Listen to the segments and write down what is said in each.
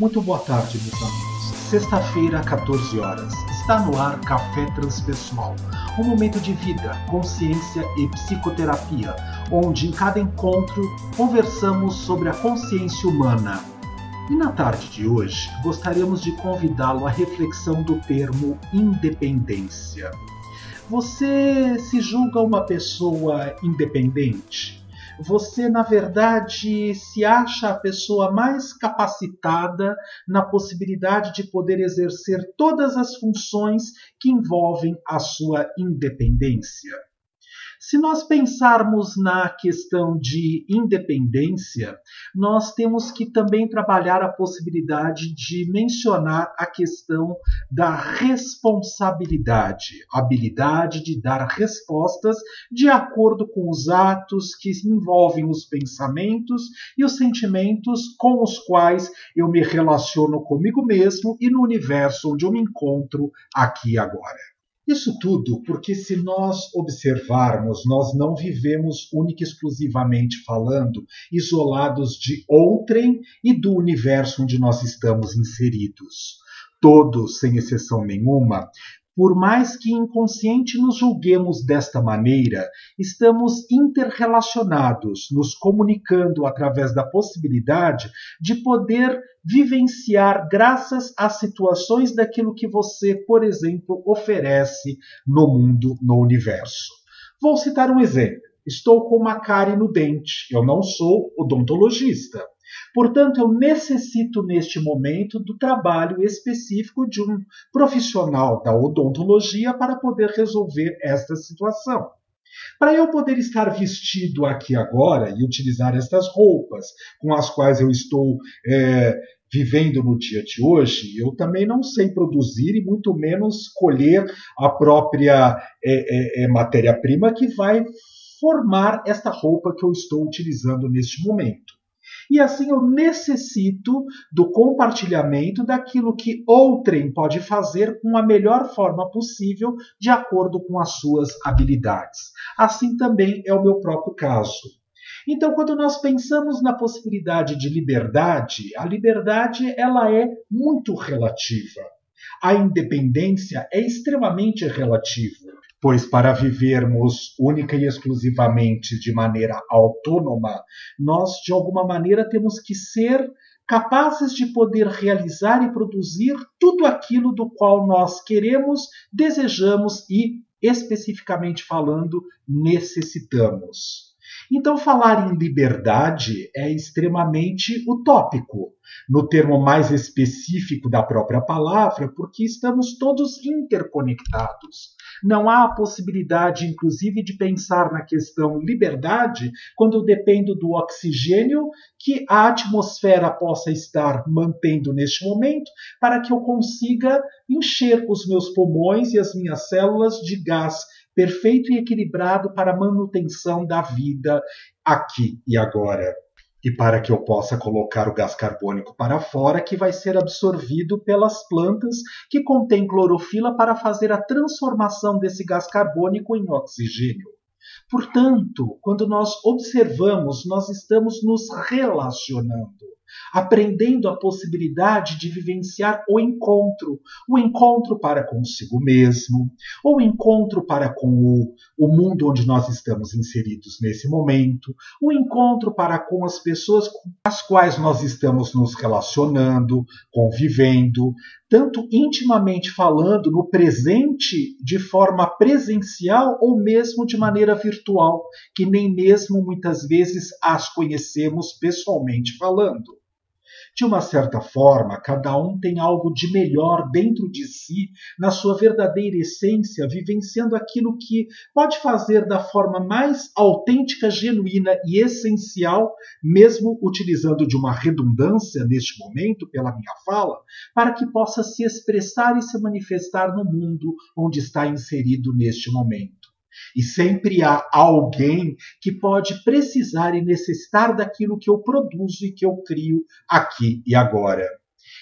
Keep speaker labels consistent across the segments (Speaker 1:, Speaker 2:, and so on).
Speaker 1: Muito boa tarde, meus amigos. Sexta-feira, 14 horas. Está no ar Café Transpessoal, um momento de vida, consciência e psicoterapia, onde em cada encontro conversamos sobre a consciência humana. E na tarde de hoje, gostaríamos de convidá-lo à reflexão do termo independência. Você se julga uma pessoa independente? Você, na verdade, se acha a pessoa mais capacitada na possibilidade de poder exercer todas as funções que envolvem a sua independência. Se nós pensarmos na questão de independência, nós temos que também trabalhar a possibilidade de mencionar a questão da responsabilidade, habilidade de dar respostas de acordo com os atos que envolvem os pensamentos e os sentimentos com os quais eu me relaciono comigo mesmo e no universo onde eu me encontro aqui agora. Isso tudo porque, se nós observarmos, nós não vivemos única e exclusivamente falando isolados de outrem e do universo onde nós estamos inseridos. Todos, sem exceção nenhuma, por mais que inconsciente nos julguemos desta maneira, estamos interrelacionados, nos comunicando através da possibilidade de poder vivenciar graças às situações daquilo que você, por exemplo, oferece no mundo, no universo. Vou citar um exemplo. Estou com uma cárie no dente. Eu não sou odontologista. Portanto, eu necessito neste momento do trabalho específico de um profissional da odontologia para poder resolver esta situação. Para eu poder estar vestido aqui agora e utilizar estas roupas com as quais eu estou é, vivendo no dia de hoje, eu também não sei produzir e muito menos colher a própria é, é, é matéria-prima que vai formar esta roupa que eu estou utilizando neste momento. E assim eu necessito do compartilhamento daquilo que outrem pode fazer com a melhor forma possível, de acordo com as suas habilidades. Assim também é o meu próprio caso. Então, quando nós pensamos na possibilidade de liberdade, a liberdade ela é muito relativa. A independência é extremamente relativa pois para vivermos única e exclusivamente de maneira autônoma, nós de alguma maneira temos que ser capazes de poder realizar e produzir tudo aquilo do qual nós queremos, desejamos e, especificamente falando, necessitamos. Então, falar em liberdade é extremamente utópico, no termo mais específico da própria palavra, porque estamos todos interconectados. Não há a possibilidade, inclusive, de pensar na questão liberdade quando eu dependo do oxigênio que a atmosfera possa estar mantendo neste momento para que eu consiga encher os meus pulmões e as minhas células de gás perfeito e equilibrado para a manutenção da vida aqui e agora. E para que eu possa colocar o gás carbônico para fora, que vai ser absorvido pelas plantas que contêm clorofila para fazer a transformação desse gás carbônico em oxigênio. Portanto, quando nós observamos, nós estamos nos relacionando aprendendo a possibilidade de vivenciar o encontro, o encontro para consigo mesmo, o encontro para com o, o mundo onde nós estamos inseridos nesse momento, o encontro para com as pessoas com as quais nós estamos nos relacionando, convivendo, tanto intimamente falando no presente de forma presencial ou mesmo de maneira virtual, que nem mesmo muitas vezes as conhecemos pessoalmente falando. De uma certa forma, cada um tem algo de melhor dentro de si, na sua verdadeira essência, vivenciando aquilo que pode fazer da forma mais autêntica, genuína e essencial, mesmo utilizando de uma redundância neste momento, pela minha fala, para que possa se expressar e se manifestar no mundo onde está inserido neste momento. E sempre há alguém que pode precisar e necessitar daquilo que eu produzo e que eu crio aqui e agora.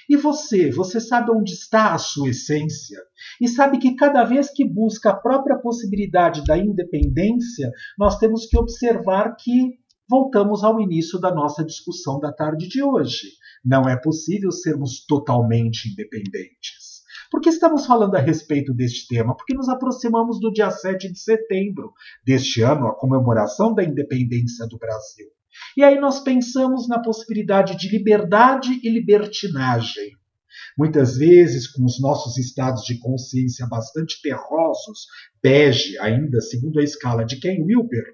Speaker 1: E você, você sabe onde está a sua essência? E sabe que cada vez que busca a própria possibilidade da independência, nós temos que observar que voltamos ao início da nossa discussão da tarde de hoje. Não é possível sermos totalmente independentes. Por que estamos falando a respeito deste tema? Porque nos aproximamos do dia 7 de setembro deste ano, a comemoração da independência do Brasil. E aí nós pensamos na possibilidade de liberdade e libertinagem. Muitas vezes, com os nossos estados de consciência bastante terrosos, bege, ainda segundo a escala de Ken Wilber,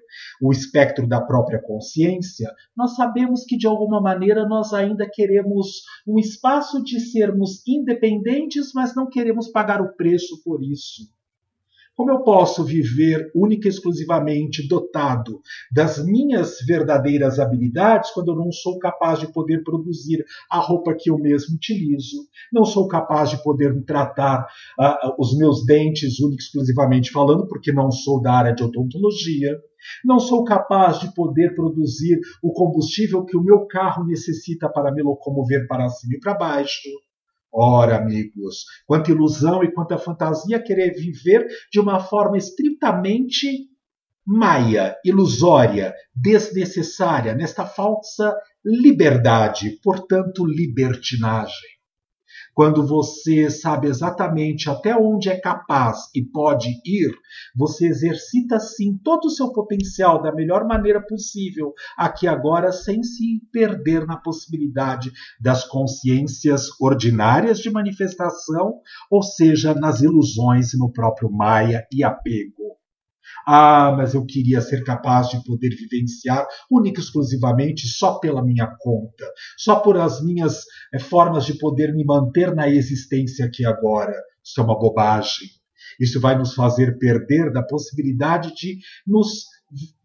Speaker 1: o espectro da própria consciência, nós sabemos que de alguma maneira nós ainda queremos um espaço de sermos independentes, mas não queremos pagar o preço por isso. Como eu posso viver única e exclusivamente dotado das minhas verdadeiras habilidades quando eu não sou capaz de poder produzir a roupa que eu mesmo utilizo? Não sou capaz de poder tratar uh, os meus dentes única e exclusivamente falando, porque não sou da área de odontologia. Não sou capaz de poder produzir o combustível que o meu carro necessita para me locomover para cima e para baixo. Ora, amigos, quanta ilusão e quanta fantasia querer viver de uma forma estritamente maia, ilusória, desnecessária, nesta falsa liberdade, portanto, libertinagem. Quando você sabe exatamente até onde é capaz e pode ir, você exercita sim todo o seu potencial da melhor maneira possível, aqui agora, sem se perder na possibilidade das consciências ordinárias de manifestação, ou seja, nas ilusões e no próprio Maia e apego. Ah, mas eu queria ser capaz de poder vivenciar única e exclusivamente só pela minha conta, só por as minhas é, formas de poder me manter na existência aqui agora. Isso é uma bobagem. Isso vai nos fazer perder da possibilidade de nos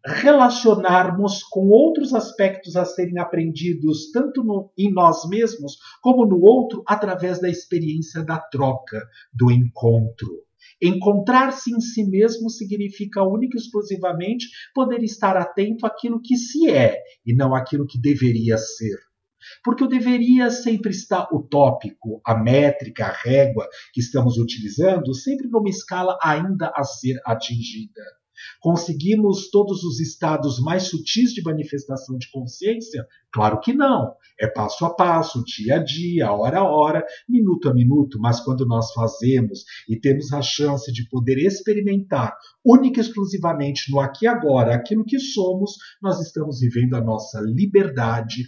Speaker 1: relacionarmos com outros aspectos a serem aprendidos tanto no, em nós mesmos como no outro através da experiência da troca, do encontro. Encontrar-se em si mesmo significa única e exclusivamente poder estar atento àquilo que se é e não àquilo que deveria ser. Porque o deveria sempre está utópico, a métrica, a régua que estamos utilizando, sempre numa escala ainda a ser atingida. Conseguimos todos os estados mais sutis de manifestação de consciência? Claro que não. É passo a passo, dia a dia, hora a hora, minuto a minuto, mas quando nós fazemos e temos a chance de poder experimentar única e exclusivamente no aqui e agora aquilo que somos, nós estamos vivendo a nossa liberdade